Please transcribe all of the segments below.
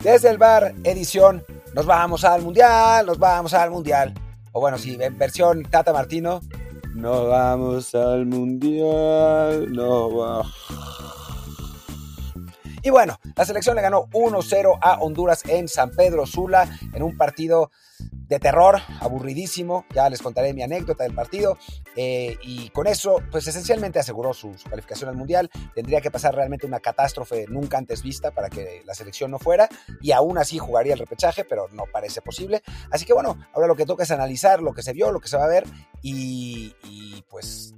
Desde el bar, edición, nos vamos al mundial, nos vamos al mundial. O bueno, sí, en versión Tata Martino, nos vamos al mundial, no va. Y bueno, la selección le ganó 1-0 a Honduras en San Pedro Sula en un partido de terror, aburridísimo. Ya les contaré mi anécdota del partido. Eh, y con eso, pues esencialmente aseguró su, calificación al Mundial. Tendría que pasar realmente una catástrofe nunca antes vista para que la selección no fuera. Y aún así jugaría el repechaje, pero no parece posible. Así que bueno, ahora lo que toca es analizar lo que se vio, lo que se va a ver. Y, y pues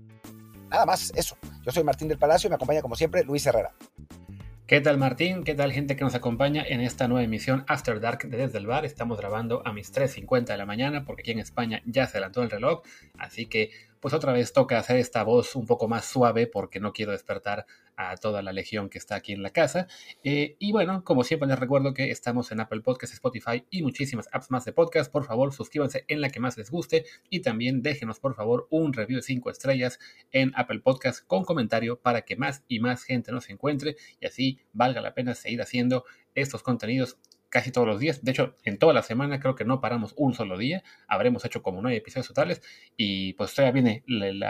nada más, eso. Yo soy Martín del Palacio y me acompaña como siempre Luis Herrera. ¿Qué tal Martín? ¿Qué tal gente que nos acompaña en esta nueva emisión After Dark de Desde el Bar? Estamos grabando a mis 3.50 de la mañana porque aquí en España ya se adelantó el reloj, así que pues otra vez toca hacer esta voz un poco más suave porque no quiero despertar a toda la legión que está aquí en la casa. Eh, y bueno, como siempre les recuerdo que estamos en Apple Podcasts, Spotify y muchísimas apps más de podcast. Por favor, suscríbanse en la que más les guste y también déjenos por favor un review de 5 estrellas en Apple Podcasts con comentario para que más y más gente nos encuentre y así valga la pena seguir haciendo estos contenidos casi todos los días. De hecho, en toda la semana creo que no paramos un solo día. Habremos hecho como nueve episodios totales. Y pues todavía viene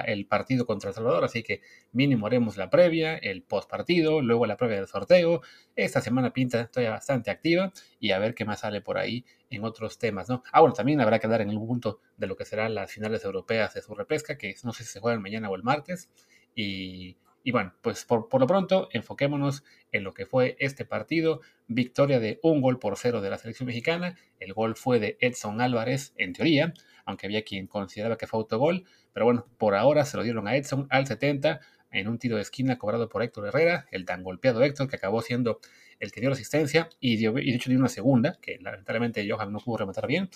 el partido contra El Salvador, así que mínimo haremos la previa, el post partido, luego la previa del sorteo. Esta semana pinta todavía bastante activa y a ver qué más sale por ahí en otros temas, ¿no? Ah, bueno, también habrá que dar en el punto de lo que serán las finales europeas de su repesca, que no sé si se juegan mañana o el martes. Y y bueno, pues por, lo pronto enfoquémonos en lo que fue este partido. Victoria de un gol por cero de la selección mexicana. El gol fue de Edson Álvarez, en teoría, aunque había quien consideraba que fue autogol. Pero bueno, por ahora se lo dieron a Edson al 70 en un tiro de esquina cobrado por Héctor Herrera, el tan golpeado Héctor, que acabó siendo el que dio la asistencia y, dio, y de hecho dio una segunda, que lamentablemente Johan no pudo rematar bien.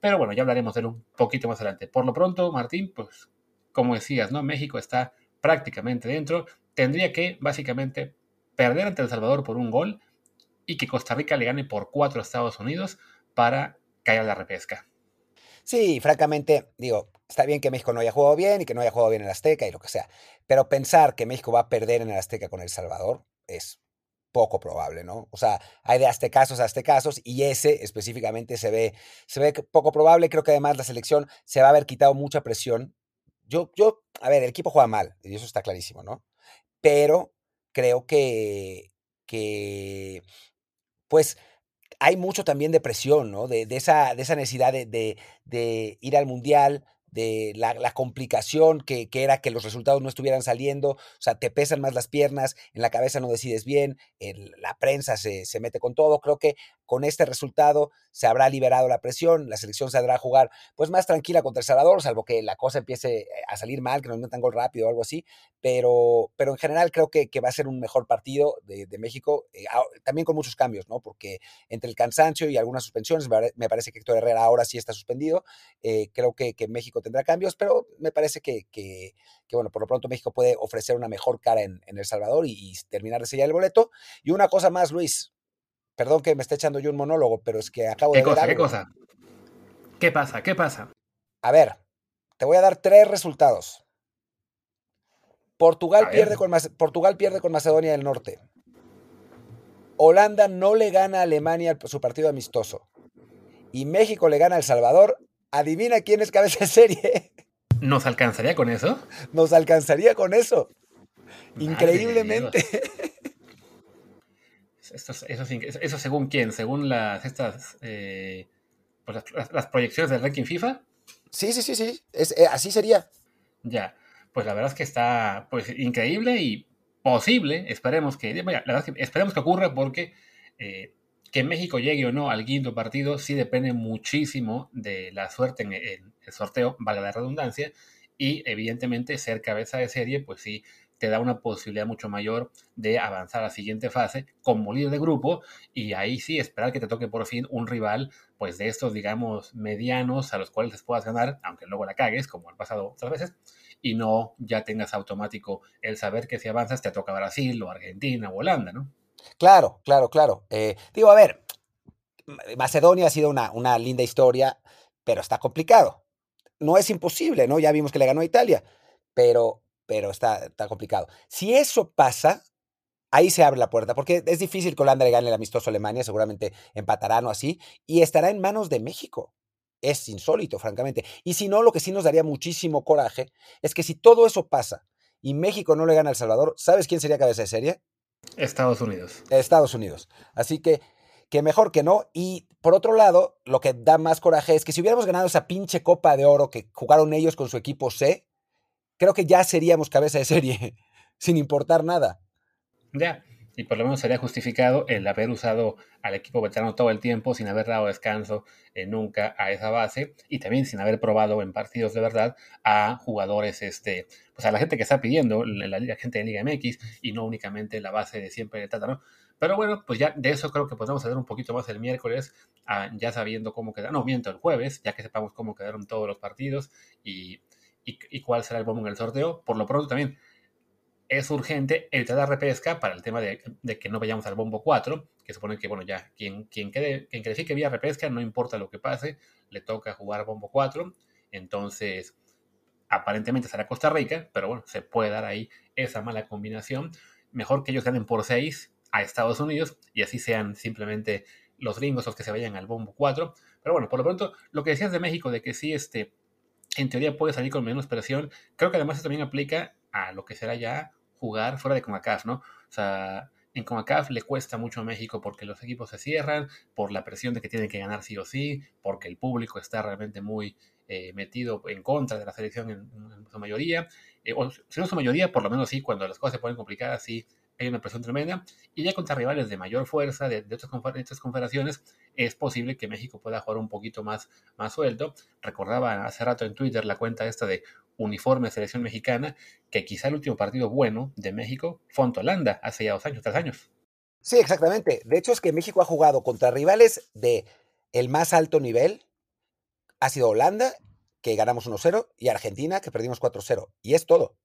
Pero bueno, ya hablaremos de él un poquito más adelante. Por lo pronto, Martín, pues como decías, ¿no? México está prácticamente dentro, tendría que básicamente perder ante El Salvador por un gol y que Costa Rica le gane por cuatro a Estados Unidos para caer a la repesca. Sí, francamente, digo, está bien que México no haya jugado bien y que no haya jugado bien en el Azteca y lo que sea, pero pensar que México va a perder en el Azteca con El Salvador es poco probable, ¿no? O sea, hay de aztecazos a aztecazos y ese específicamente se ve, se ve poco probable. Creo que además la selección se va a haber quitado mucha presión yo, yo, a ver, el equipo juega mal, y eso está clarísimo, ¿no? Pero creo que, que pues, hay mucho también de presión, ¿no? De, esa, de esa necesidad de, de, ir al mundial, de la, complicación que, que, era que los resultados no estuvieran saliendo, o sea, te pesan más las piernas, en la cabeza no decides bien, la prensa se, se, mete con todo, creo que con este resultado se habrá liberado la presión, la selección saldrá a jugar pues más tranquila contra El Salvador, salvo que la cosa empiece a salir mal, que nos metan gol rápido o algo así, pero, pero en general creo que, que va a ser un mejor partido de, de México, eh, también con muchos cambios, ¿no? Porque entre el cansancio y algunas suspensiones, me parece que Héctor Herrera ahora sí está suspendido, eh, creo que, que, México tendrá cambios, pero me parece que, que, bueno, por lo pronto México puede ofrecer una mejor cara en, en El Salvador y, y terminar de sellar el boleto. Y una cosa más, Luis, Perdón que me esté echando yo un monólogo, pero es que acabo de cosa, ¿Qué cosa? ¿Qué pasa? ¿Qué pasa? A ver, te voy a dar tres resultados. Portugal pierde, con, Portugal pierde con Macedonia del Norte. Holanda no le gana a Alemania su partido amistoso. Y México le gana a El Salvador. Adivina quién es cabeza de serie. ¿Nos alcanzaría con eso? Nos alcanzaría con eso. Increíblemente. Eso, eso, según quién, según las estas eh, pues las, proyecciones del ranking FIFA. Sí, sí, sí, sí. Es, eh, así sería. Ya. Pues la verdad es que está pues increíble y posible. Esperemos que, la verdad que esperemos que ocurra porque eh, que México llegue o no al quinto partido sí depende muchísimo de la suerte en, en el sorteo, valga la redundancia, y evidentemente ser cabeza de serie, pues sí te da una posibilidad mucho mayor de avanzar a la siguiente fase como líder de grupo y ahí sí esperar que te toque por fin un rival pues de estos digamos medianos a los cuales les puedas ganar, aunque luego la cagues como han pasado otras veces y no ya tengas automático el saber que si avanzas te toca Brasil o Argentina o Holanda, ¿no? Claro, claro, claro. Eh, digo, a ver, Macedonia ha sido una, una linda historia, pero está complicado. No es imposible, ¿no? Ya vimos que le ganó a Italia, pero pero está, complicado. Si eso pasa, ahí se abre la puerta, porque es difícil que Holanda le gane el amistoso a Alemania, seguramente empatarán o así, y estará en manos de México. Es insólito, francamente. Y si no, lo que sí nos daría muchísimo coraje es que si todo eso pasa y México no le gana a El Salvador, ¿sabes quién sería cabeza de serie? Estados Unidos. Estados Unidos. Así que, que mejor que no. Y por otro lado, lo que da más coraje es que si hubiéramos ganado esa pinche Copa de Oro que jugaron ellos con su equipo C, creo que ya seríamos cabeza de serie, sin importar nada. Ya, y por lo menos sería justificado el haber usado al equipo veterano todo el tiempo sin haber dado descanso eh, nunca a esa base y también sin haber probado en partidos de verdad a jugadores, este, pues a la gente que está pidiendo, la, gente de Liga MX y no únicamente la base de siempre de Tata. Pero bueno, pues ya de eso creo que podemos hacer un poquito más el miércoles, ah, ya sabiendo cómo quedaron, no, miento, el jueves, ya que sepamos cómo quedaron todos los partidos y, y, y cuál será el bombo en el sorteo. Por lo pronto también es urgente evitar la repesca para el tema de, que no vayamos al bombo 4, que supone que, bueno, ya quien, quien, quede, quien califique vía repesca, no importa lo que pase, le toca jugar bombo 4. Entonces, aparentemente será Costa Rica, pero bueno, se puede dar ahí esa mala combinación. Mejor que ellos ganen por 6 a Estados Unidos y así sean simplemente los gringos los que se vayan al bombo 4. Pero bueno, por lo pronto, lo que decías de México, de que sí, este, en teoría puede salir con menos presión, creo que además eso también aplica a lo que será ya jugar fuera de CONCACAF, ¿no? O sea, en CONCACAF le cuesta mucho a México porque los equipos se cierran, por la presión de que tienen que ganar sí o sí, porque el público está realmente muy eh, metido en contra de la selección en, su mayoría, eh, o si no su mayoría, por lo menos sí, cuando las cosas se ponen complicadas, sí hay una presión tremenda. Y ya contra rivales de mayor fuerza, de, de otras, confederaciones, es posible que México pueda jugar un poquito más, más suelto. Recordaba hace rato en Twitter la cuenta esta de uniforme selección mexicana, que quizá el último partido bueno de México fue ante Holanda hace ya dos años, tres años. Sí, exactamente. De hecho, es que México ha jugado contra rivales de el más alto nivel. Ha sido Holanda, que ganamos 1-0, y Argentina, que perdimos 4-0. Y es todo.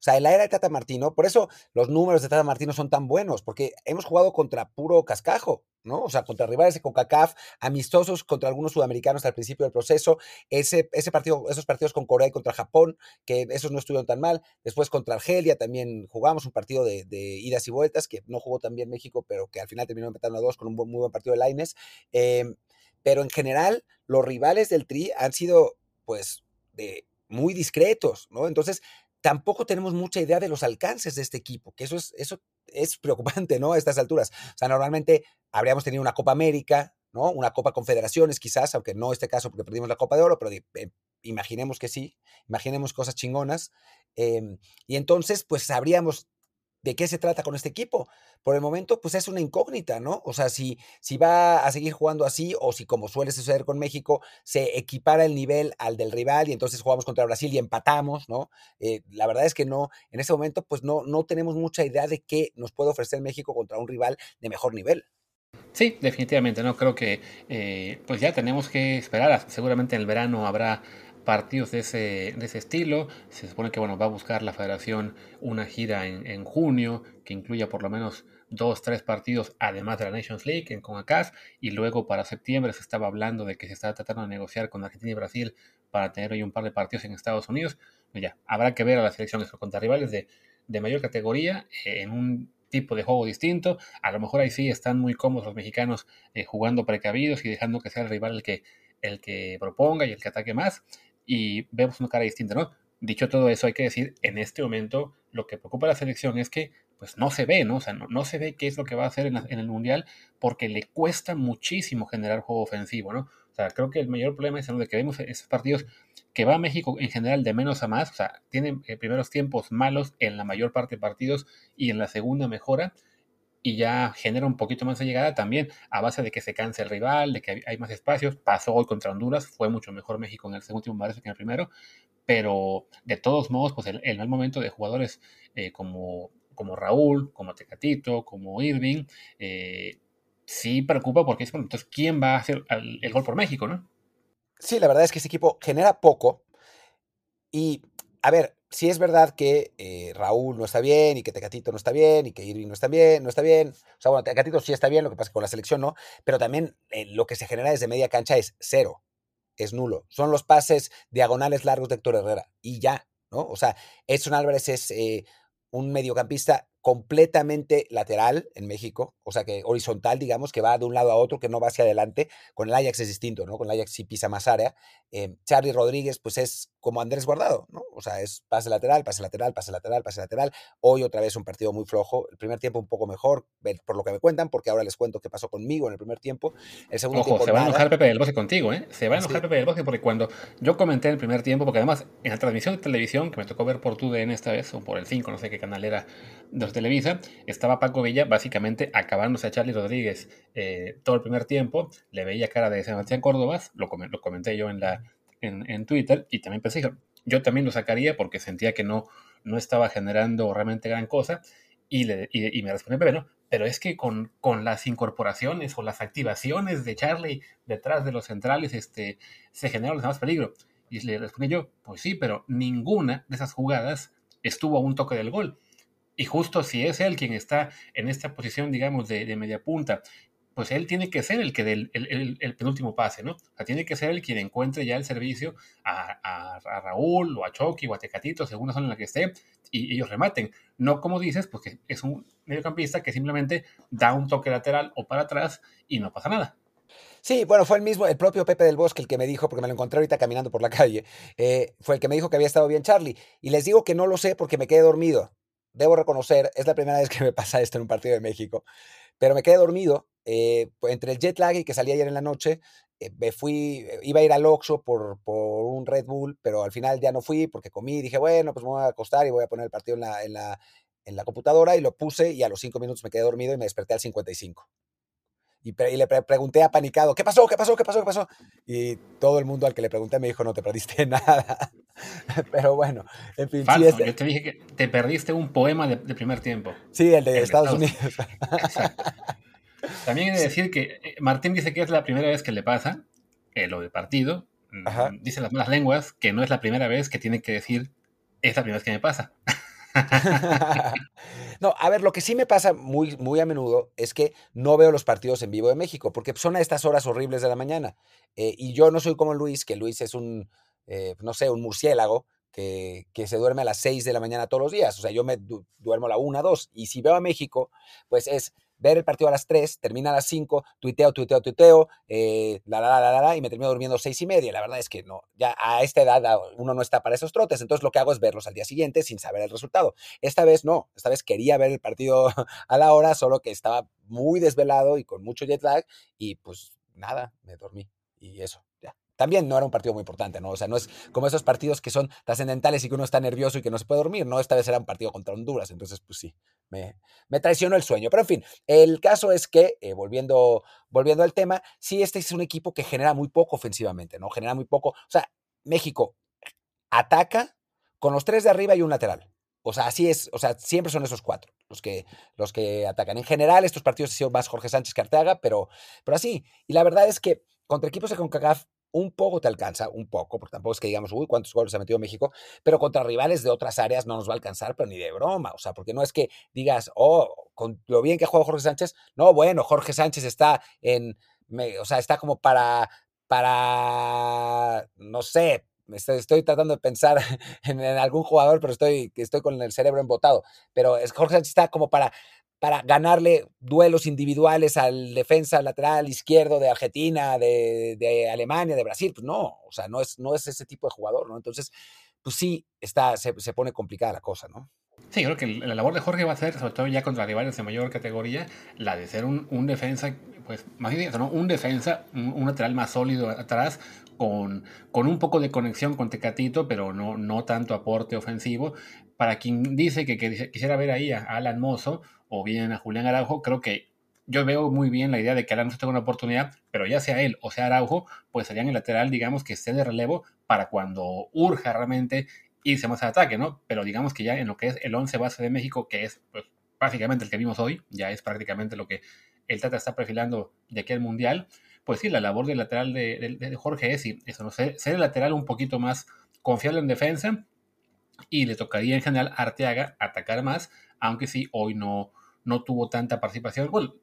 O sea, en la era de Tata Martino, por eso los números de Tata Martino son tan buenos, porque hemos jugado contra puro cascajo, ¿no? O sea, contra rivales de CONCACAF, amistosos contra algunos sudamericanos al principio del proceso, ese, ese partido, esos partidos con Corea y contra Japón, que esos no estuvieron tan mal, después contra Argelia también jugamos un partido de, idas y vueltas, que no jugó tan bien México, pero que al final terminó empatando a dos con un muy buen partido de Laines, em, pero en general los rivales del Tri han sido, pues, de muy discretos, ¿no? Entonces, tampoco tenemos mucha idea de los alcances de este equipo, que eso es, eso es preocupante, ¿no? A estas alturas. O sea, normalmente habríamos tenido una Copa América, ¿no? Una Copa Confederaciones, quizás, aunque no este caso porque perdimos la Copa de Oro, pero eh, imaginemos que sí, imaginemos cosas chingonas. Em, y entonces, pues sabríamos de qué se trata con este equipo. Por el momento, pues es una incógnita, ¿no? O sea, si, si va a seguir jugando así o si, como suele suceder con México, se equipara el nivel al del rival y entonces jugamos contra Brasil y empatamos, ¿no? Eh, la verdad es que no, en este momento, pues no, no tenemos mucha idea de qué nos puede ofrecer México contra un rival de mejor nivel. Sí, definitivamente, ¿no? Creo que eh, pues ya tenemos que esperar. Seguramente en el verano habrá partidos de ese, de ese estilo. Se supone que bueno, va a buscar la federación una gira en, en, junio que incluya por lo menos dos, tres partidos, además de la Nations League en CONCACAF. Y luego para septiembre se estaba hablando de que se estaba tratando de negociar con Argentina y Brasil para tener hoy un par de partidos en Estados Unidos. Ya, habrá que ver a las selecciones contra rivales de, de mayor categoría eh, en un tipo de juego distinto. A lo mejor ahí sí están muy cómodos los mexicanos eh, jugando precavidos y dejando que sea el rival el que, el que proponga y el que ataque más y vemos una cara distinta, ¿no? Dicho todo eso, hay que decir, en este momento lo que preocupa a la selección es que pues no se ve, ¿no? O sea, no, no se ve qué es lo que va a hacer en, el Mundial porque le cuesta muchísimo generar juego ofensivo, ¿no? O sea, creo que el mayor problema es de que vemos esos partidos que va a México en general de menos a más, o sea, tienen eh, primeros tiempos malos en la mayor parte de partidos y en la segunda mejora, y ya genera un poquito más de llegada también a base de que se canse el rival, de que hay más espacios. Pasó hoy contra Honduras, fue mucho mejor México en el segundo tiempo que en el primero, pero de todos modos, pues el, mal momento de jugadores eh, como, como Raúl, como Tecatito, como Irving, eh, sí preocupa porque es, bueno, entonces, ¿quién va a hacer el, el gol por México, no? Sí, la verdad es que ese equipo genera poco y, a ver, si es verdad que eh, Raúl no está bien y que Tecatito no está bien y que Irving no está bien, no está bien. O sea, bueno, Tecatito sí está bien, lo que pasa es con la selección no, pero también eh, lo que se genera desde media cancha es cero, es nulo. Son los pases diagonales largos de Héctor Herrera y ya, ¿no? O sea, Edson Álvarez es eh, un mediocampista completamente lateral en México, o sea que horizontal, digamos, que va de un lado a otro, que no va hacia adelante. Con el Ajax es distinto, ¿no? Con el Ajax sí pisa más área. Eh, Rodríguez, pues es como Andrés Guardado, ¿no? O sea, es pase lateral, pase lateral, pase lateral, pase lateral. Hoy otra vez un partido muy flojo. El primer tiempo un poco mejor, por lo que me cuentan, porque ahora les cuento qué pasó conmigo en el primer tiempo. El segundo Ojo, se va a enojar Pepe del Bosque contigo, ¿eh? Se va a enojar Pepe del Bosque porque cuando yo comenté en el primer tiempo, porque además en la transmisión de televisión que me tocó ver por TUDN esta vez, o por el 5, no sé qué canal era de Televisa, estaba Paco Villa básicamente acabándose a Charlie Rodríguez eh, todo el primer tiempo. Le veía cara de Sebastián Córdoba, lo, lo comenté yo en la en, Twitter y también pensé, yo también lo sacaría porque sentía que no, no estaba generando realmente gran cosa y, le, y, me respondió, pero, pero es que con, con, las incorporaciones o las activaciones de Charlie detrás de los centrales este, se genera más peligro. Y le respondí yo, pues sí, pero ninguna de esas jugadas estuvo a un toque del gol. Y justo si es él quien está en esta posición, digamos, de, de media punta pues él tiene que ser el que dé el, penúltimo pase, ¿no? O sea, tiene que ser el quien encuentre ya el servicio a, Raúl o a Chucky o a Tecatito, según la zona en la que esté, y ellos rematen. No como dices, porque es un mediocampista que simplemente da un toque lateral o para atrás y no pasa nada. Sí, bueno, fue el mismo, el propio Pepe del Bosque el que me dijo, porque me lo encontré ahorita caminando por la calle, eh, fue el que me dijo que había estado bien Charlie. Y les digo que no lo sé porque me quedé dormido. Debo reconocer, es la primera vez que me pasa esto en un partido de México, pero me quedé dormido eh, entre el jet lag y que salí ayer en la noche, eh, me fui, eh, iba a ir al Oxxo por, por un Red Bull, pero al final ya no fui porque comí, dije, bueno, pues me voy a acostar y voy a poner el partido en la, en la, en la computadora y lo puse y a los cinco minutos me quedé dormido y me desperté al 55. Y, y le pregunté a Panicado, ¿qué pasó? ¿Qué pasó? ¿Qué pasó? ¿Qué pasó? Y todo el mundo al que le pregunté me dijo, no te perdiste nada. Pero bueno, en fin. sí, este Yo te dije que te perdiste un poema de, primer tiempo. Sí, el de Estados, Unidos. También he de decir que eh, Martín dice que es la primera vez que le pasa eh, lo de partido. Mm, dice las malas lenguas que no es la primera vez que tiene que decir es la primera vez que me pasa. no, a ver, lo que sí me pasa muy, muy a menudo es que no veo los partidos en vivo de México, porque son a estas horas horribles de la mañana. Eh, y yo no soy como Luis, que Luis es un, no sé, un murciélago, que, que, se duerme a las 6 de la mañana todos los días. O sea, yo me duermo a la 1, 2. Y si veo a México, pues es ver el partido a las 3, termina a las 5, tuiteo, tuiteo, tuiteo, eh, la, la, la, la, la, y me termino durmiendo 6 y media. La verdad es que no, ya a esta edad uno no está para esos trotes, entonces lo que hago es verlos al día siguiente sin saber el resultado. Esta vez no, esta vez quería ver el partido a la hora, solo que estaba muy desvelado y con mucho jet lag y pues nada, me dormí y eso también no era un partido muy importante, ¿no? O sea, no es como esos partidos que son trascendentales y que uno está nervioso y que no se puede dormir, ¿no? Esta vez era un partido contra Honduras, entonces, pues sí, me, me traicionó el sueño. Pero en fin, el caso es que, eh, volviendo, volviendo al tema, sí, este es un equipo que genera muy poco ofensivamente, ¿no? Genera muy poco. O sea, México ataca con los tres de arriba y un lateral. O sea, así es, o sea, siempre son esos cuatro los que, los que atacan. En general, estos partidos han sido más Jorge Sánchez que Arteaga, pero, pero así. Y la verdad es que contra equipos de CONCACAF un poco te alcanza, un poco, porque tampoco es que digamos, uy, cuántos goles ha metido México, pero contra rivales de otras áreas no nos va a alcanzar, pero ni de broma, o sea, porque no es que digas, oh, con lo bien que juega Jorge Sánchez, no, bueno, Jorge Sánchez está en, o sea, está como para, para, no sé, Estoy, tratando de pensar en, algún jugador, pero estoy, estoy con el cerebro embotado. Pero Jorge Sánchez está como para para ganarle duelos individuales al defensa lateral izquierdo de Argentina, de, Alemania, de Brasil. Pues no, o sea, no es, no es ese tipo de jugador, ¿no? Entonces, pues sí, está, se, pone complicada la cosa, ¿no? Sí, creo que la labor de Jorge va a ser, sobre todo ya contra rivales de mayor categoría, la de ser un, un defensa, pues más bien, ¿no? un defensa, un, lateral más sólido atrás, con, con, un poco de conexión con Tecatito, pero no, no tanto aporte ofensivo. Para quien dice que, que quisiera ver ahí a Alan Mozo, o bien a Julián Araujo, creo que yo veo muy bien la idea de que Alan tenga una oportunidad, pero ya sea él o sea Araujo, pues serían el lateral, digamos, que esté de relevo para cuando urja realmente irse más al ataque, ¿no? Pero digamos que ya en lo que es el 11 base de México, que es pues, básicamente el que vimos hoy, ya es prácticamente lo que el Tata está perfilando de aquí al Mundial, pues sí, la labor del lateral de, Jorge es eso, ¿no? ser, ser el lateral un poquito más confiable en defensa y le tocaría en general a Arteaga atacar más, aunque sí, hoy no, no tuvo tanta participación. Bueno,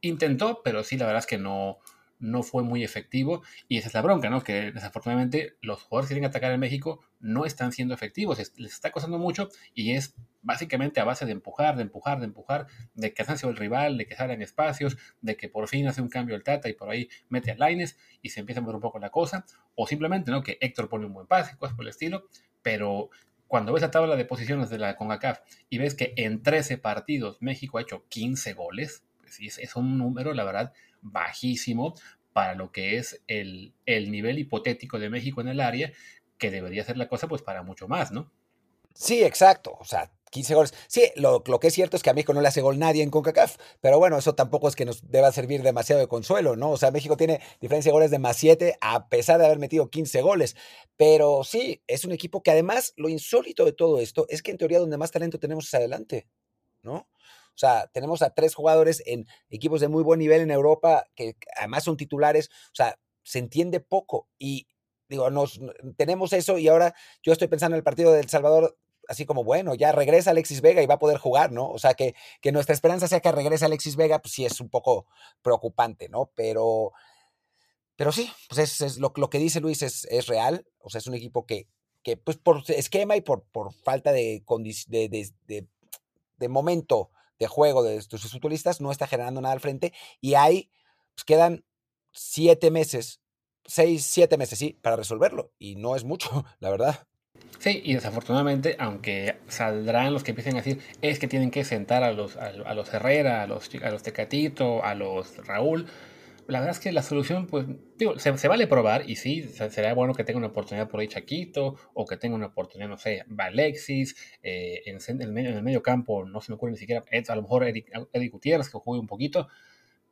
intentó, pero sí, la verdad es que no, no fue muy efectivo y esa es la bronca, ¿no? Que desafortunadamente los jugadores que quieren atacar en México no están siendo efectivos, les está costando mucho y es básicamente a base de empujar, de empujar, de empujar, de que hace el rival, de que salgan espacios, de que por fin hace un cambio el Tata y por ahí mete a Lines y se empieza a mover un poco la cosa, o simplemente, ¿no? Que Héctor pone un buen pase, cosas por el estilo, pero cuando ves la tabla de posiciones de la CONCACAF y ves que en 13 partidos México ha hecho 15 goles, pues es, es un número, la verdad, bajísimo para lo que es el, el nivel hipotético de México en el área, que debería ser la cosa pues para mucho más, ¿no? Sí, exacto. O sea, 15 goles. Sí, lo, que es cierto es que a México no le hace gol nadie en CONCACAF, pero bueno, eso tampoco es que nos deba servir demasiado de consuelo, ¿no? O sea, México tiene diferencia de goles de más 7 a pesar de haber metido 15 goles. Pero sí, es un equipo que además lo insólito de todo esto es que en teoría donde más talento tenemos es adelante, ¿no? O sea, tenemos a tres jugadores en equipos de muy buen nivel en Europa que además son titulares. O sea, se entiende poco y digo, tenemos eso y ahora yo estoy pensando en el partido de El Salvador así como, bueno, ya regresa Alexis Vega y va a poder jugar, ¿no? O sea, que, que nuestra esperanza sea que regrese Alexis Vega, pues sí es un poco preocupante, ¿no? Pero, pero sí, pues es, lo, lo, que dice Luis es, es, real, o sea, es un equipo que, que pues por esquema y por, por falta de, de, de, de, de momento de juego de tus futbolistas no está generando nada al frente y ahí pues quedan siete meses, seis, siete meses, sí, para resolverlo y no es mucho, la verdad. Sí, y desafortunadamente, aunque saldrán los que empiecen a decir, es que tienen que sentar a los, a, a los Herrera, a los, a los Tecatito, a los Raúl, la verdad es que la solución, pues, digo, se, se, vale probar y sí, sería bueno que tenga una oportunidad por ahí Chaquito o que tenga una oportunidad, no sé, Alexis, eh, en, en, el medio, en, el medio, campo, no se me ocurre ni siquiera, a lo mejor Eric, Eric Gutiérrez que juegue un poquito,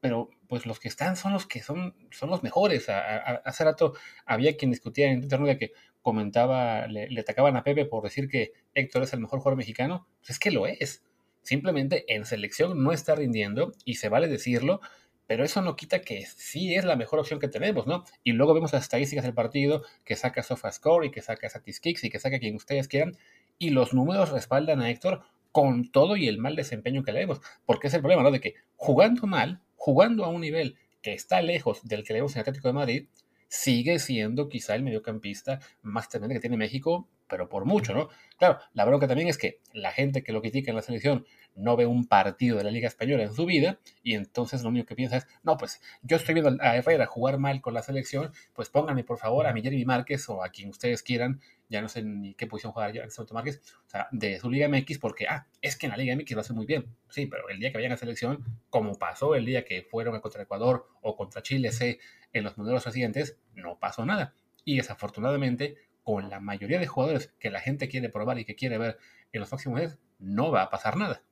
pero pues los que están son los que son, son los mejores. A, a, hace rato había quien discutía en internet que comentaba, le, le, atacaban a Pepe por decir que Héctor es el mejor jugador mexicano. Pues es que lo es. Simplemente en selección no está rindiendo y se vale decirlo pero eso no quita que sí es la mejor opción que tenemos, ¿no? Y luego vemos las estadísticas del partido, que saca SofaScore y que saca Statistics y que saca quien ustedes quieran, y los números respaldan a Héctor con todo y el mal desempeño que le vemos, porque es el problema, ¿no? De que jugando mal, jugando a un nivel que está lejos del que le vemos en Atlético de Madrid, sigue siendo quizá el mediocampista más tremendo que tiene México, pero por mucho, ¿no? Claro, la bronca también es que la gente que lo critica en la selección no ve un partido de la Liga Española en su vida y entonces lo único que piensa es, no, pues yo estoy viendo a Herrera jugar mal con la selección, pues pónganme por favor a mi Jeremy Márquez o a quien ustedes quieran, ya no sé ni qué posición jugar ya Santo Márquez, o sea, de su Liga MX porque, ah, es que en la Liga MX lo hace muy bien, sí, pero el día que vayan a selección, como pasó el día que fueron contra Ecuador o contra Chile C en los modelos recientes, no pasó nada. Y desafortunadamente, con la mayoría de jugadores que la gente quiere probar y que quiere ver en los próximos meses, no va a pasar nada.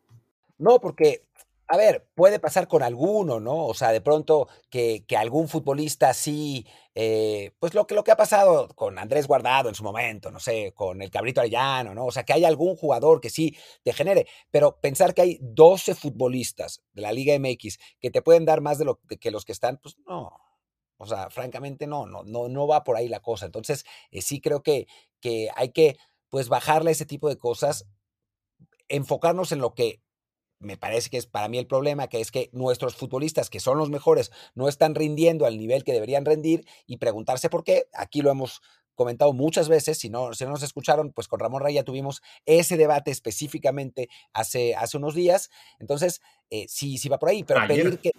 No, porque, a ver, puede pasar con alguno, ¿no? O sea, de pronto que, que algún futbolista sí, eh, pues lo que, lo que ha pasado con Andrés Guardado en su momento, no sé, con el Cabrito Arellano, ¿no? O sea, que hay algún jugador que sí te genere, pero pensar que hay 12 futbolistas de la Liga MX que te pueden dar más de lo que los que están, pues no. O sea, francamente no, no, no, no va por ahí la cosa. Entonces, eh, sí creo que, que hay que, pues, bajarle ese tipo de cosas, enfocarnos en lo que me parece que es para mí el problema, que es que nuestros futbolistas, que son los mejores, no están rindiendo al nivel que deberían rendir y preguntarse por qué. Aquí lo hemos comentado muchas veces, si no, si no nos escucharon, pues con Ramón Raya tuvimos ese debate específicamente hace, hace unos días. Entonces, eh, sí, sí va por ahí, pero ayer. pedir que...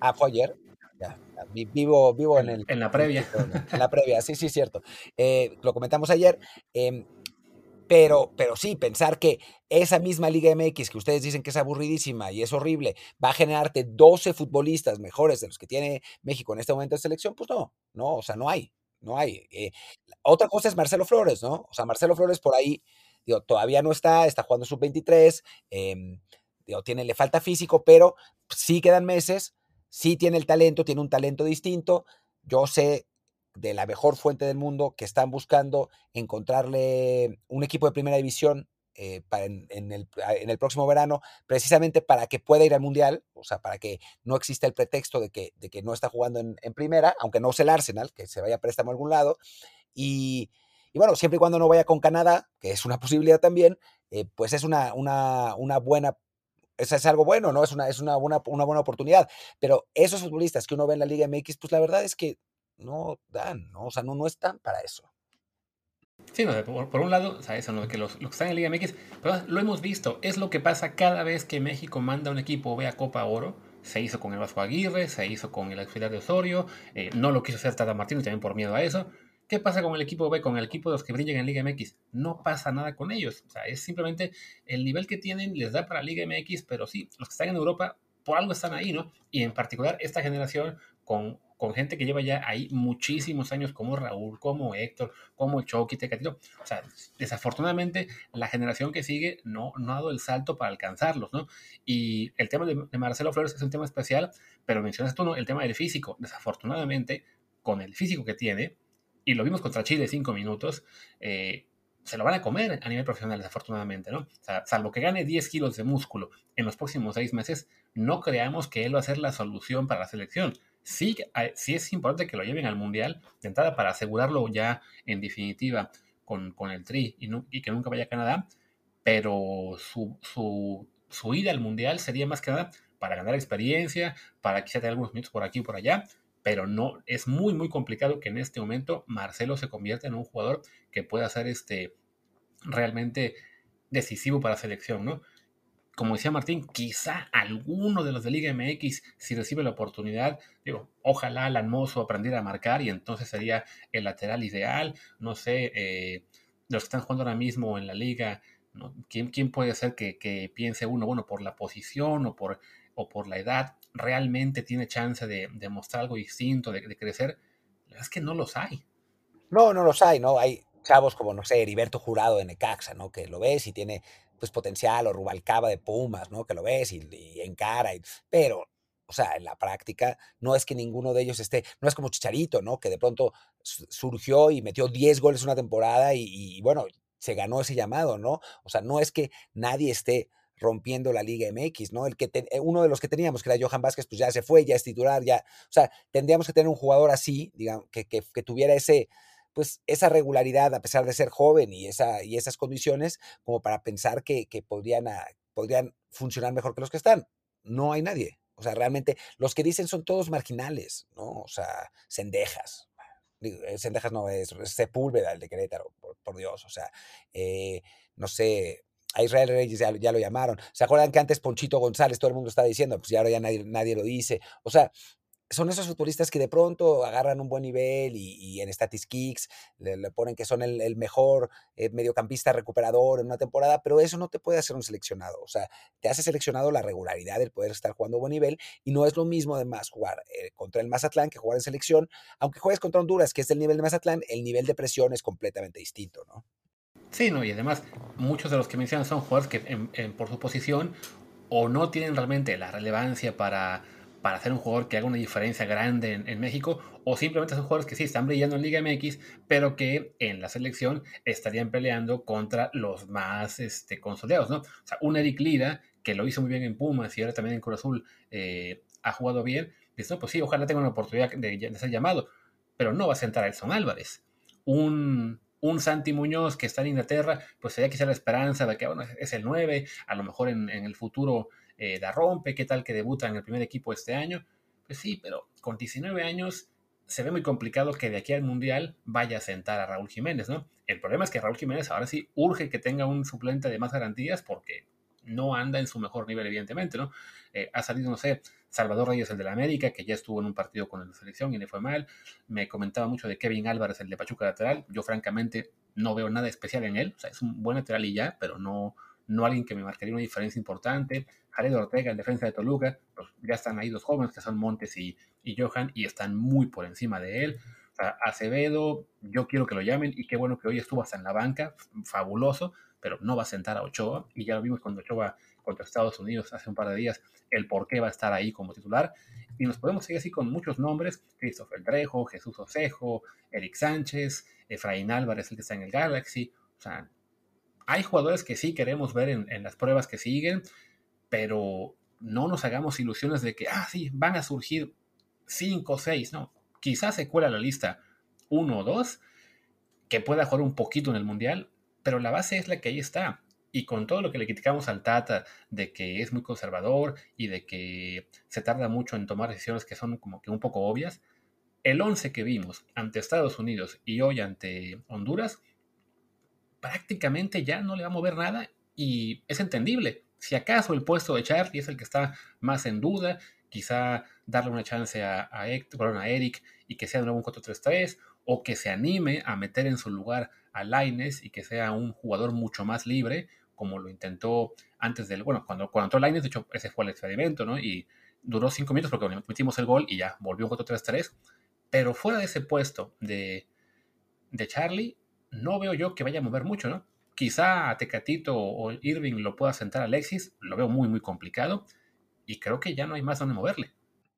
Ah, fue ayer. Ya, vivo, vivo en, el... En la previa. En la previa, sí, sí, cierto. Eh, lo comentamos ayer. Eh, pero, pero sí, pensar que esa misma Liga MX que ustedes dicen que es aburridísima y es horrible, va a generarte 12 futbolistas mejores de los que tiene México en este momento de selección, pues no, no, o sea, no hay, no hay. Eh, otra cosa es Marcelo Flores, ¿no? O sea, Marcelo Flores por ahí, digo, todavía no está, está jugando sub-23, eh, digo, tiene, le falta físico, pero sí quedan meses, sí tiene el talento, tiene un talento distinto. Yo sé de la mejor fuente del mundo que están buscando encontrarle un equipo de primera división eh, para en, el, en, el, próximo verano, precisamente para que pueda ir al Mundial, o sea, para que no exista el pretexto de que, de que no está jugando en, primera, aunque no sea el Arsenal, que se vaya a préstamo a algún lado. Y, y, bueno, siempre y cuando no vaya con Canadá, que es una posibilidad también, eh, pues es una, una, una buena eso es algo bueno, ¿no? Es una, es una, buena, una buena oportunidad. Pero esos futbolistas que uno ve en la Liga MX, pues la verdad es que no dan, ¿no? O sea, no, no están para eso. Sí, no, por, un lado, ¿sabes? Lo que los, que están en Liga MX, pero lo hemos visto, es lo que pasa cada vez que México manda un equipo ve a Copa Oro. Se hizo con el Vasco Aguirre, se hizo con el auxiliar de Osorio, eh, no lo quiso hacer Tata Martínez también por miedo a eso. ¿Qué pasa con el equipo B, con el equipo de los que brillan en Liga MX? No pasa nada con ellos. O sea, es simplemente el nivel que tienen les da para Liga MX, pero sí, los que están en Europa por algo están ahí, ¿no? Y en particular esta generación con, gente que lleva ya ahí muchísimos años, como Raúl, como Héctor, como Chucky, Tecatito. O sea, desafortunadamente la generación que sigue no, no ha dado el salto para alcanzarlos, ¿no? Y el tema de, de Marcelo Flores es un tema especial, pero mencionas tú, ¿no? El tema del físico. Desafortunadamente, con el físico que tiene, y lo vimos contra Chile cinco minutos, eh, se lo van a comer a nivel profesional, desafortunadamente, ¿no? O sea, salvo que gane 10 kilos de músculo en los próximos seis meses, no creamos que él va a ser la solución para la selección. Sí, sí es importante que lo lleven al Mundial, de entrada para asegurarlo ya en definitiva con, con el Tri y, y, que nunca vaya a Canadá, pero su, su, su ida al Mundial sería más que nada para ganar experiencia, para quizá tener algunos minutos por aquí y por allá, pero no, es muy, muy complicado que en este momento Marcelo se convierta en un jugador que pueda ser este, realmente decisivo para la selección, ¿no? Como decía Martín, quizá alguno de los de Liga MX, si recibe la oportunidad, digo, ojalá Alan Mozo aprendiera a marcar y entonces sería el lateral ideal, no sé, eh, los que están jugando ahora mismo en la liga, ¿Quién, ¿Quién, puede ser que, que, piense uno, bueno, por la posición o por, o por la edad, realmente tiene chance de, de mostrar algo distinto, de, de, crecer, la verdad es que no los hay. No, no los hay, ¿no? Hay chavos como, no sé, Heriberto Jurado de Necaxa, ¿no? Que lo ves y tiene pues potencial, o Rubalcaba de Pumas, ¿no? Que lo ves y, y encara, y, pero o sea, en la práctica, no es que ninguno de ellos esté, no es como Chicharito, ¿no? Que de pronto surgió y metió 10 goles una temporada y, bueno, se ganó ese llamado, ¿no? O sea, no es que nadie esté rompiendo la Liga MX, ¿no? El que te, eh, uno de los que teníamos, que era Johan Vázquez, pues ya se fue, ya es titular, ya, o sea, tendríamos que tener un jugador así, digamos, que, que, que tuviera ese, pues esa regularidad a pesar de ser joven y, esa, y esas condiciones como para pensar que, que podrían, a, podrían funcionar mejor que los que están. No hay nadie. O sea, realmente los que dicen son todos marginales, ¿no? O sea, cendejas. Cendejas no es, es Sepúlveda, el de Querétaro, por, por Dios. O sea, eh, no sé, a Israel Reyes ya, ya, lo llamaron. ¿Se acuerdan que antes Ponchito González todo el mundo estaba diciendo? Pues ya ahora ya nadie, nadie lo dice. O sea, son esos futbolistas que de pronto agarran un buen nivel y, en Statis Kicks le, ponen que son el, el mejor eh, mediocampista recuperador en una temporada, pero eso no te puede hacer un seleccionado. O sea, te hace seleccionado la regularidad del poder estar jugando a buen nivel y no es lo mismo además jugar eh, contra el Mazatlán que jugar en selección. Aunque juegues contra Honduras, que es el nivel de Mazatlán, el nivel de presión es completamente distinto, ¿no? Sí, no, y además muchos de los que mencionan son jugadores que en, en, por su posición o no tienen realmente la relevancia para para hacer un jugador que haga una diferencia grande en, México, o simplemente son jugadores que sí están brillando en Liga MX, pero que en la selección estarían peleando contra los más este, consolidados, ¿no? O sea, un Eric Lira, que lo hizo muy bien en Pumas y ahora también en Cruz Azul eh, ha jugado bien, dice, no, pues sí, ojalá tenga una oportunidad de, ser llamado, pero no va a sentar a Elson Álvarez. Un, un Santi Muñoz que está en Inglaterra, pues sería quizá la esperanza de que, bueno, es el 9, a lo mejor en el futuro eh, la rompe, qué tal que debuta en el primer equipo este año. Pues sí, pero con 19 años se ve muy complicado que de aquí al Mundial vaya a sentar a Raúl Jiménez, ¿no? El problema es que Raúl Jiménez ahora sí urge que tenga un suplente de más garantías porque no anda en su mejor nivel, evidentemente, ¿no? Eh, ha salido, no sé, Salvador Reyes, el de la América, que ya estuvo en un partido con la selección y le fue mal. Me comentaba mucho de Kevin Álvarez, el de Pachuca lateral. Yo, francamente, no veo nada especial en él. O sea, es un buen lateral y ya, pero no, no alguien que me marcaría una diferencia importante. Jared Ortega, en defensa de Toluca, pues ya están ahí dos jóvenes que son Montes y, y Johan y están muy por encima de él. O sea, Acevedo, yo quiero que lo llamen y qué bueno que hoy estuvo hasta en la banca, fabuloso, pero no va a sentar a Ochoa y ya lo vimos cuando Ochoa contra Estados Unidos hace un par de días, el por qué va a estar ahí como titular. Y nos podemos seguir así con muchos nombres, Christopher Trejo, Jesús Osejo, Eric Sánchez, Efraín Álvarez, el que está en el Galaxy. O sea, hay jugadores que sí queremos ver en, en, las pruebas que siguen, pero no nos hagamos ilusiones de que, ah, sí, van a surgir cinco o seis, no. Quizás se cuela la lista uno o dos que pueda jugar un poquito en el Mundial, pero la base es la que ahí está. Y con todo lo que le criticamos al Tata de que es muy conservador y de que se tarda mucho en tomar decisiones que son como que un poco obvias, el 11 que vimos ante Estados Unidos y hoy ante Honduras, prácticamente ya no le va a mover nada y es entendible. Si acaso el puesto de Charlie es el que está más en duda, quizá darle una chance a, a, a Eric y que sea de nuevo un 4-3-3 o que se anime a meter en su lugar a Laines y que sea un jugador mucho más libre, como lo intentó antes del, bueno, cuando, cuando entró Laines, de hecho ese fue el experimento, ¿no? Y duró cinco minutos porque metimos el gol y ya volvió un 4-3-3, pero fuera de ese puesto de, de Charlie, no veo yo que vaya a mover mucho, ¿no? Quizá Tecatito o Irving lo pueda sentar a Alexis, lo veo muy, muy complicado y creo que ya no hay más donde moverle.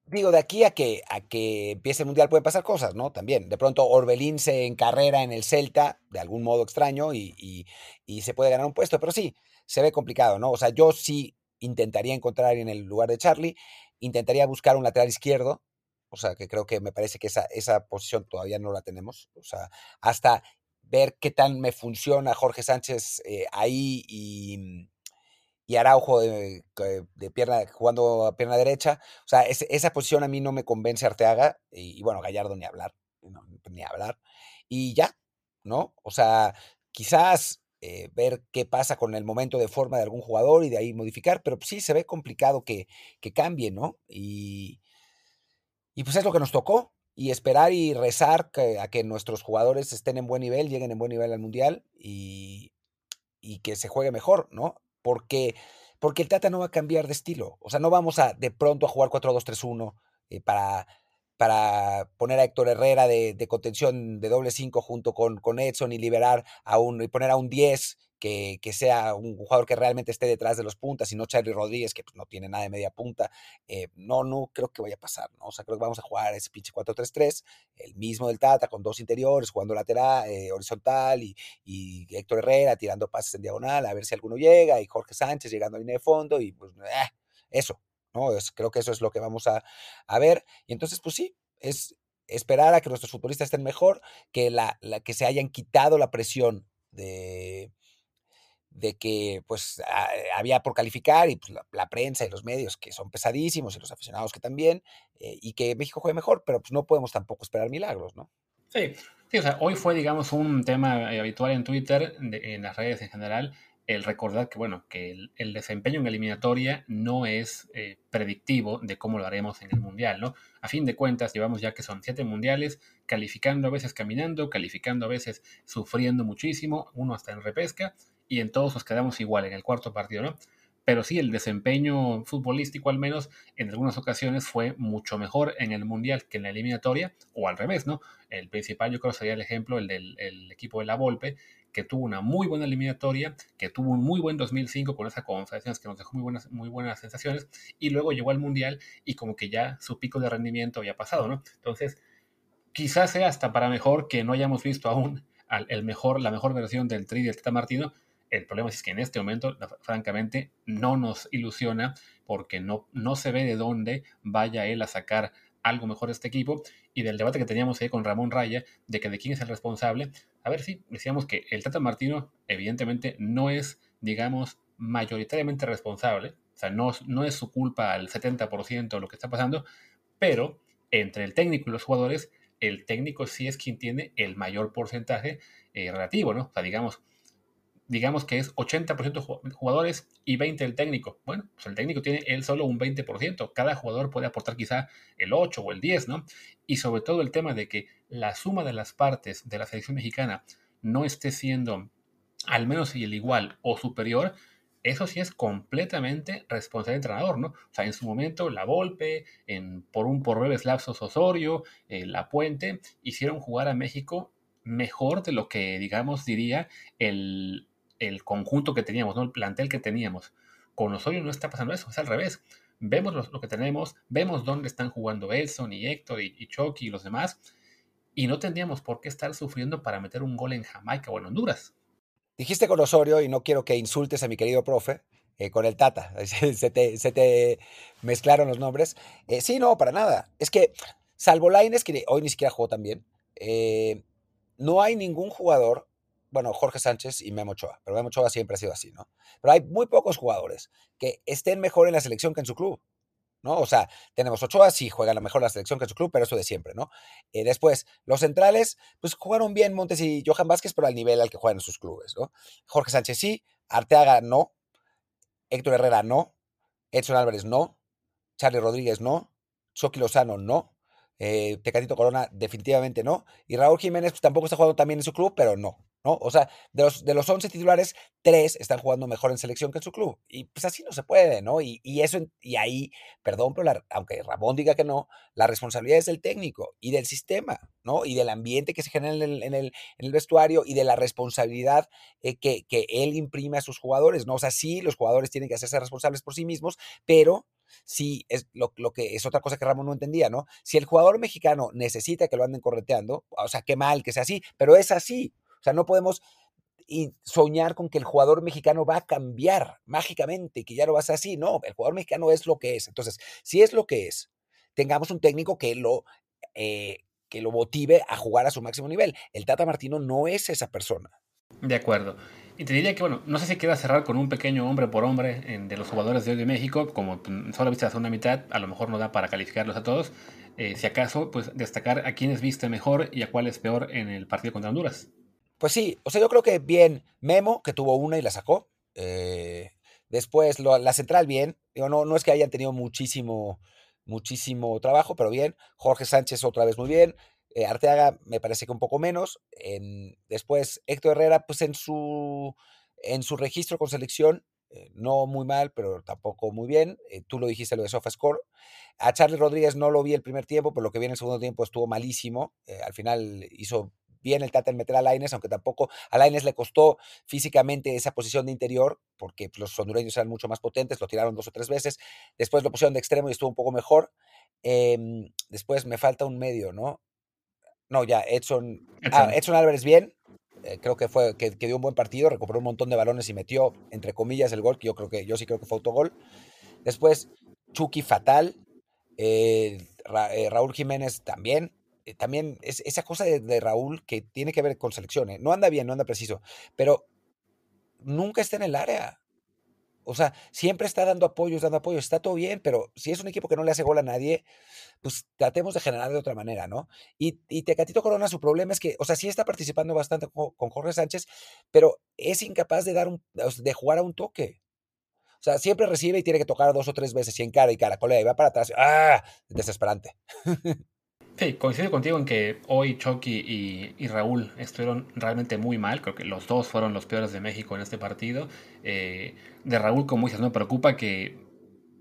Digo, de aquí a que, a que empiece el Mundial pueden pasar cosas, ¿no? También. De pronto Orbelín se encarrera en el Celta de algún modo extraño y, y, y, se puede ganar un puesto, pero sí, se ve complicado, ¿no? O sea, yo sí intentaría encontrar en el lugar de Charlie, intentaría buscar un lateral izquierdo, o sea, que creo que me parece que esa, esa posición todavía no la tenemos. O sea, hasta ver qué tal me funciona Jorge Sánchez eh, ahí y, y Araujo de, de, pierna, jugando a pierna derecha. O sea, es, esa posición a mí no me convence Arteaga. Y, bueno, Gallardo ni hablar, ni hablar. Y ya, ¿no? O sea, quizás eh, ver qué pasa con el momento de forma de algún jugador y de ahí modificar, pero sí se ve complicado que, que cambie, ¿no? Y, y pues es lo que nos tocó. Y esperar y rezar a que nuestros jugadores estén en buen nivel, lleguen en buen nivel al Mundial y, y que se juegue mejor, ¿no? Porque, porque el Tata no va a cambiar de estilo. O sea, no vamos a de pronto a jugar 4-2-3-1 eh, para, para poner a Héctor Herrera de, de contención de doble 5 junto con, con, Edson y liberar a un, y poner a un 10 que, que, sea un jugador que realmente esté detrás de los puntas y no Charlie Rodríguez, que pues, no tiene nada de media punta. Eh, no, no creo que vaya a pasar, ¿no? O sea, creo que vamos a jugar ese pinche 4-3-3, el mismo del Tata, con dos interiores, jugando lateral, eh, horizontal y, y, Héctor Herrera tirando pases en diagonal, a ver si alguno llega, y Jorge Sánchez llegando a línea de fondo, y pues, eh, eso, ¿no? Es, creo que eso es lo que vamos a, a ver. Y entonces, pues sí, es esperar a que nuestros futbolistas estén mejor, que, la, la, que se hayan quitado la presión de, de que pues había por calificar y pues, la, prensa y los medios que son pesadísimos y los aficionados que también, eh, y que México juegue mejor, pero pues no podemos tampoco esperar milagros, ¿no? Sí, sí o sea, hoy fue, digamos, un tema eh, habitual en Twitter, de, en las redes en general, el recordar que, bueno, que el, el desempeño en eliminatoria no es eh, predictivo de cómo lo haremos en el Mundial, ¿no? A fin de cuentas, llevamos ya que son siete mundiales, calificando a veces caminando, calificando a veces sufriendo muchísimo, uno hasta en repesca, y en todos nos quedamos igual en el cuarto partido, ¿no? Pero sí, el desempeño futbolístico al menos en algunas ocasiones fue mucho mejor en el Mundial que en la eliminatoria, o al revés, ¿no? El principal yo creo sería el ejemplo, el del el equipo de la Volpe, que tuvo una muy buena eliminatoria, que tuvo un muy buen 2005 con esa confederaciones que nos dejó muy buenas, muy buenas sensaciones, y luego llegó al Mundial y como que ya su pico de rendimiento había pasado, ¿no? Entonces, quizás sea hasta para mejor que no hayamos visto aún al, el mejor, la mejor versión del Tri del Tata Martino, el problema es que en este momento, francamente, no nos ilusiona porque no, no se ve de dónde vaya él a sacar algo mejor este equipo y del debate que teníamos ahí con Ramón Raya de que de quién es el responsable. A ver si sí, decíamos que el Tata Martino evidentemente no es, digamos, mayoritariamente responsable, o sea, no, no es su culpa al 70% lo que está pasando, pero entre el técnico y los jugadores, el técnico sí es quien tiene el mayor porcentaje eh, relativo, ¿no? O sea, digamos, digamos que es 80% jugadores y 20% el técnico. Bueno, pues el técnico tiene él solo un 20%. Cada jugador puede aportar quizá el 8 o el 10, ¿no? Y sobre todo el tema de que la suma de las partes de la selección mexicana no esté siendo al menos el igual o superior, eso sí es completamente responsable del entrenador, ¿no? O sea, en su momento, La Volpe, en, por un por breves lapsos Osorio, eh, La Puente, hicieron jugar a México mejor de lo que, digamos, diría el, el conjunto que teníamos, ¿no? el plantel que teníamos. Con Osorio no está pasando eso, es al revés. Vemos lo, que tenemos, vemos dónde están jugando Elson y Héctor y, y Chucky y los demás, y no tendríamos por qué estar sufriendo para meter un gol en Jamaica o en Honduras. Dijiste con Osorio, y no quiero que insultes a mi querido profe, eh, con el Tata, se te, se te mezclaron los nombres. Eh, sí, no, para nada. Es que, salvo Laines, que hoy ni siquiera jugó tan bien, eh, no hay ningún jugador bueno, Jorge Sánchez y Memo Ochoa, pero Memo Ochoa siempre ha sido así, ¿no? Pero hay muy pocos jugadores que estén mejor en la selección que en su club. ¿no? O sea, tenemos Ochoa, sí juega la mejor la selección que en su club, pero eso de siempre, ¿no? Eh, después, los centrales, pues jugaron bien Montes y Johan Vázquez, pero al nivel al que juegan en sus clubes, ¿no? Jorge Sánchez sí, Arteaga no, Héctor Herrera no, Edson Álvarez no, Charlie Rodríguez no, Chucky Lozano no, eh, Tecatito Corona definitivamente no, y Raúl Jiménez pues, tampoco está jugando también en su club, pero no. ¿No? O sea, de los, de los 11 titulares, 3 están jugando mejor en selección que en su club. Y pues así no se puede, ¿no? Y, eso, y ahí, perdón, pero aunque Ramón diga que no, la responsabilidad es del técnico y del sistema, ¿no? Y del ambiente que se genera en el, en el, en el vestuario y de la responsabilidad eh, que, que él imprime a sus jugadores, ¿no? O sea, sí, los jugadores tienen que hacerse responsables por sí mismos, pero sí es lo, lo, que es otra cosa que Ramón no entendía, ¿no? Si el jugador mexicano necesita que lo anden correteando, o sea, qué mal que sea así, pero es así. O sea, no podemos soñar con que el jugador mexicano va a cambiar mágicamente, que ya no va a ser así. No, el jugador mexicano es lo que es. Entonces, si es lo que es, tengamos un técnico que lo, eh, que lo motive a jugar a su máximo nivel. El Tata Martino no es esa persona. De acuerdo. Y te diría que, bueno, no sé si quieras cerrar con un pequeño hombre por hombre de los jugadores de hoy de México, como solo viste la segunda mitad, a lo mejor no da para calificarlos a todos. Eh, si acaso, pues destacar a quienes viste mejor y a cuáles peor en el partido contra Honduras. Pues sí, o sea, yo creo que bien Memo, que tuvo una y la sacó. Eh, después la central bien. Digo, no, no es que hayan tenido muchísimo, muchísimo trabajo, pero bien. Jorge Sánchez otra vez muy bien. Eh, Arteaga me parece que un poco menos. En, después Héctor Herrera, pues en su, en su registro con selección, eh, no muy mal, pero tampoco muy bien. tú lo dijiste lo de SofaScore. A Charlie Rodríguez no lo vi el primer tiempo, pero lo que vi en el segundo tiempo estuvo malísimo. al final hizo bien el Tata en meter a Laines, aunque tampoco a Laines le costó físicamente esa posición de interior, porque los hondureños eran mucho más potentes, lo tiraron dos o tres veces. Después lo pusieron de extremo y estuvo un poco mejor. Em, después me falta un medio, ¿no? No, ya, Edson, ah, Edson. Álvarez bien, eh, creo que fue que, dio un buen partido, recuperó un montón de balones y metió entre comillas el gol, que yo creo que yo sí creo que fue autogol. Después Chucky fatal, eh, eh, Raúl Jiménez también, también es esa cosa de, Raúl que tiene que ver con selecciones. No anda bien, no anda preciso, pero nunca está en el área. O sea, siempre está dando apoyos, dando apoyos, está todo bien, pero si es un equipo que no le hace gol a nadie, pues tratemos de generar de otra manera, ¿no? Y, y Tecatito Corona, su problema es que, o sea, sí está participando bastante con, Jorge Sánchez, pero es incapaz de dar un, de jugar a un toque. O sea, siempre recibe y tiene que tocar dos o tres veces y en cara y cara, colega, y va para atrás. ¡Ah! Desesperante. Sí, coincido contigo en que hoy Chucky y, Raúl estuvieron realmente muy mal. Creo que los dos fueron los peores de México en este partido. Eh, de Raúl, como dices, no preocupa que.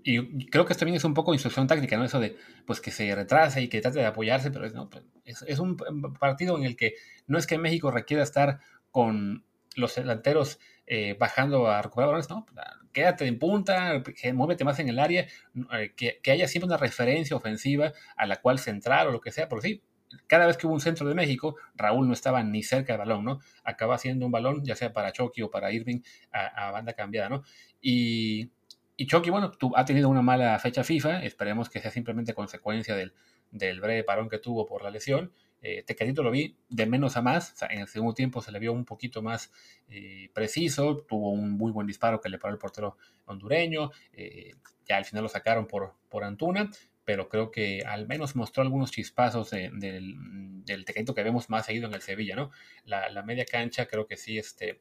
Y creo que esto también es un poco instrucción táctica, ¿no? Eso de pues que se retrase y que trate de apoyarse, pero no, pues, es, es un partido en el que no es que México requiera estar con los delanteros eh, bajando a recuperar balones, no, quédate en punta, muévete más en el área, eh, que, haya siempre una referencia ofensiva a la cual centrar o lo que sea, porque sí, cada vez que hubo un centro de México, Raúl no estaba ni cerca del balón, ¿no? Acaba siendo un balón, ya sea para Chucky o para Irving, a, banda cambiada, ¿no? Y, y Chucky, bueno, tú, ha tenido una mala fecha FIFA, esperemos que sea simplemente consecuencia del, del breve parón que tuvo por la lesión, eh, Tecatito lo vi de menos a más, en el segundo tiempo se le vio un poquito más eh, preciso, tuvo un muy buen disparo que le paró el portero hondureño, eh, ya al final lo sacaron por, por Antuna, pero creo que al menos mostró algunos chispazos del, del Tecatito que vemos más seguido en el Sevilla, ¿no? La, media cancha creo que sí, este,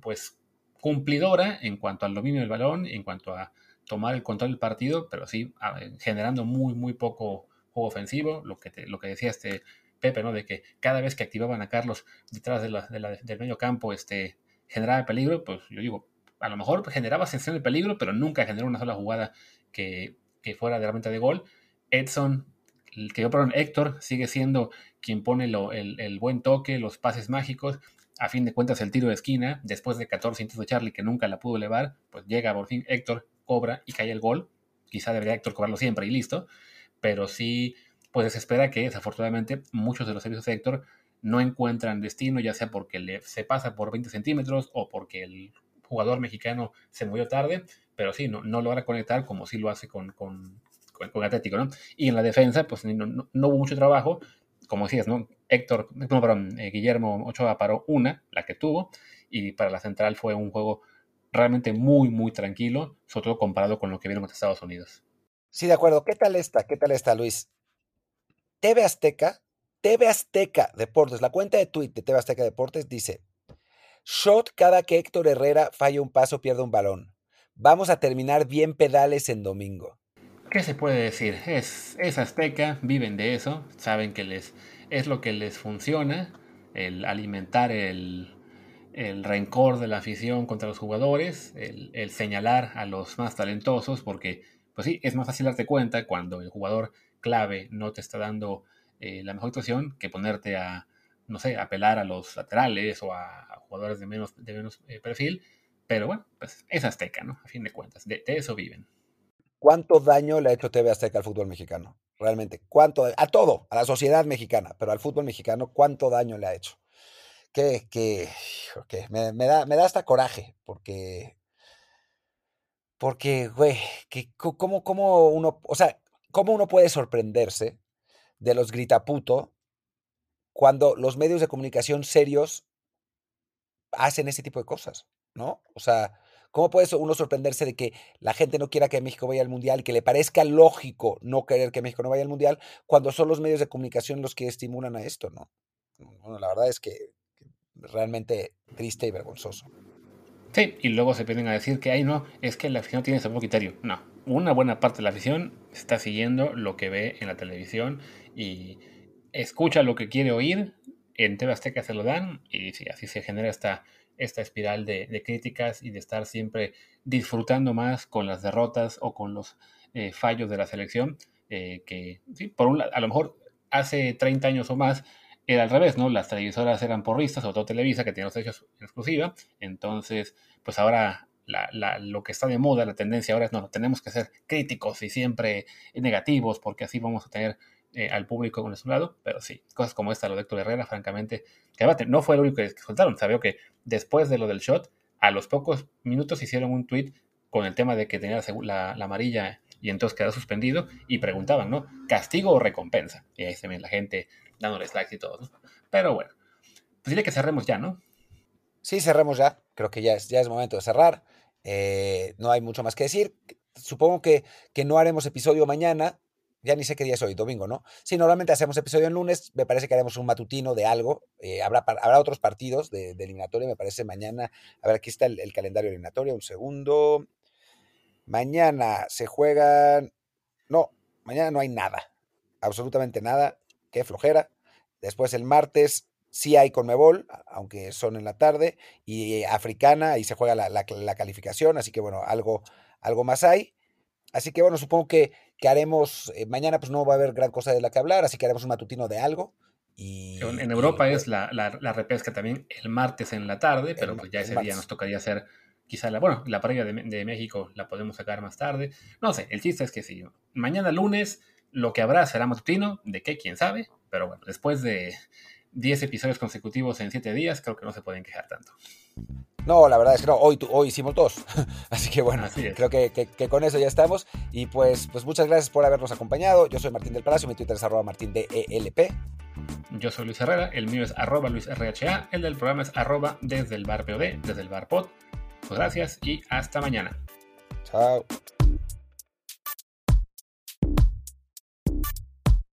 pues cumplidora en cuanto al dominio del balón, en cuanto a tomar el control del partido, pero sí generando muy, muy poco juego ofensivo, lo que, lo que decía este Pepe, ¿no? De que cada vez que activaban a Carlos detrás de la, del medio campo, este, generaba peligro, pues yo digo, a lo mejor generaba sensación de peligro, pero nunca generó una sola jugada que, fuera de realmente de gol. Edson, el que yo, perdón, Héctor sigue siendo quien pone el, buen toque, los pases mágicos. A fin de cuentas, el tiro de esquina, después de 14 intentos de Charlie que nunca la pudo elevar, pues llega por fin Héctor, cobra y cae el gol. Quizá debería Héctor cobrarlo siempre y listo. Pero sí, pues se espera que desafortunadamente muchos de los servicios de Héctor no encuentran destino, ya sea porque le, se pasa por 20 centímetros o porque el jugador mexicano se murió tarde, pero sí, no, no logra conectar como sí lo hace con, con, con, Atlético, ¿no? Y en la defensa, pues no, hubo mucho trabajo, como decías, ¿no? Héctor, no, perdón, eh, Guillermo Ochoa paró una, la que tuvo, y para la central fue un juego realmente muy, muy tranquilo, sobre todo comparado con lo que vieron con Estados Unidos. Sí, de acuerdo. ¿Qué tal esta? ¿Qué tal esta, Luis? TV Azteca, TV Azteca Deportes, la cuenta de tweet de TV Azteca Deportes dice, shot cada que Héctor Herrera falla un paso, pierde un balón. Vamos a terminar bien pedales en domingo. ¿Qué se puede decir? Es, Azteca, viven de eso, saben que les es lo que les funciona, el alimentar el, el rencor de la afición contra los jugadores, el, señalar a los más talentosos, porque, pues sí, es más fácil darte cuenta cuando el jugador clave no te está dando eh, la mejor actuación que ponerte a, no sé, apelar a los laterales o a, jugadores de menos, de menos eh, perfil. Pero bueno, pues es Azteca, ¿no? A fin de cuentas, de, eso viven. ¿Cuánto daño le ha hecho TV Azteca al fútbol mexicano? Realmente, ¿cuánto? A todo, a la sociedad mexicana, pero al fútbol mexicano, ¿cuánto daño le ha hecho? que, que, me, da, me da hasta coraje, porque, porque, güey, que, ¿cómo, ¿cómo, uno, o sea, cómo uno puede sorprenderse de los gritaputo cuando los medios de comunicación serios hacen ese tipo de cosas, ¿no? O sea, ¿cómo puede uno sorprenderse de que la gente no quiera que México vaya al Mundial, que le parezca lógico no querer que México no vaya al Mundial, cuando son los medios de comunicación los que estimulan a esto, ¿no? Bueno, la verdad es que realmente triste y vergonzoso. Sí, y luego se vienen a decir que, ay, no, es que la afición tiene ese criterio. No, una buena parte de la afición está siguiendo lo que ve en la televisión y escucha lo que quiere oír. En TV Azteca se lo dan y sí, así se genera esta, esta espiral de, críticas y de estar siempre disfrutando más con las derrotas o con los eh, fallos de la selección. Eh, que, sí, por a lo mejor hace 30 años o más era al revés, ¿no? Las televisoras eran porristas, sobre todo Televisa, que tiene los hechos en exclusiva. Entonces, pues ahora lo que está de moda, la tendencia ahora es, no, tenemos que ser críticos y siempre negativos, porque así vamos a tener eh, al público con nuestro lado. Pero sí, cosas como esta, lo de Héctor Herrera, francamente, que no fue el único que, soltaron. Sabía que después de lo del shot, a los pocos minutos hicieron un tweet con el tema de que tenía la, la amarilla y entonces quedó suspendido y preguntaban, ¿no? ¿Castigo o recompensa? Y ahí se ve la gente dándoles likes y todo, ¿no? Pero bueno, pues dile que cerremos ya, ¿no? Sí, cerremos ya. Creo que ya es, ya es momento de cerrar. Eh, no hay mucho más que decir. Supongo que, que no haremos episodio mañana. Ya ni sé qué día es hoy, domingo, ¿no? Sí, normalmente hacemos episodio el lunes. Me parece que haremos un matutino de algo. Eh, habrá, habrá otros partidos de, de, eliminatoria, me parece mañana. A ver, aquí está el, el calendario eliminatorio. Un segundo. Mañana se juegan. No, mañana no hay nada. Absolutamente nada. Qué flojera. Después el martes sí hay Conmebol, aunque son en la tarde. Y Africana, ahí se juega la, calificación. Así que bueno, algo, algo más hay. Así que bueno, supongo que, que haremos. Eh, mañana pues no va a haber gran cosa de la que hablar. Así que haremos un matutino de algo. Y, en Europa es la, la, repesca también el martes en la tarde, pero pues ya ese día nos tocaría hacer Quizá la, bueno, la previa de, México la podemos sacar más tarde. No sé, el chiste es que sí. Mañana lunes lo que habrá será matutino, de qué, quién sabe. Pero bueno, después de 10 episodios consecutivos en 7 días, creo que no se pueden quejar tanto. No, la verdad es que no, hoy, hoy hicimos dos. Así que bueno, creo que, con eso ya estamos. Y pues, pues muchas gracias por habernos acompañado. Yo soy Martín del Palacio, mi Twitter es arroba martín ELP. Yo soy Luis Herrera, el mío es arroba Luis RHA, el del programa es arroba desde el bar POD, desde el bar POD. Pues gracias y hasta mañana. Chao.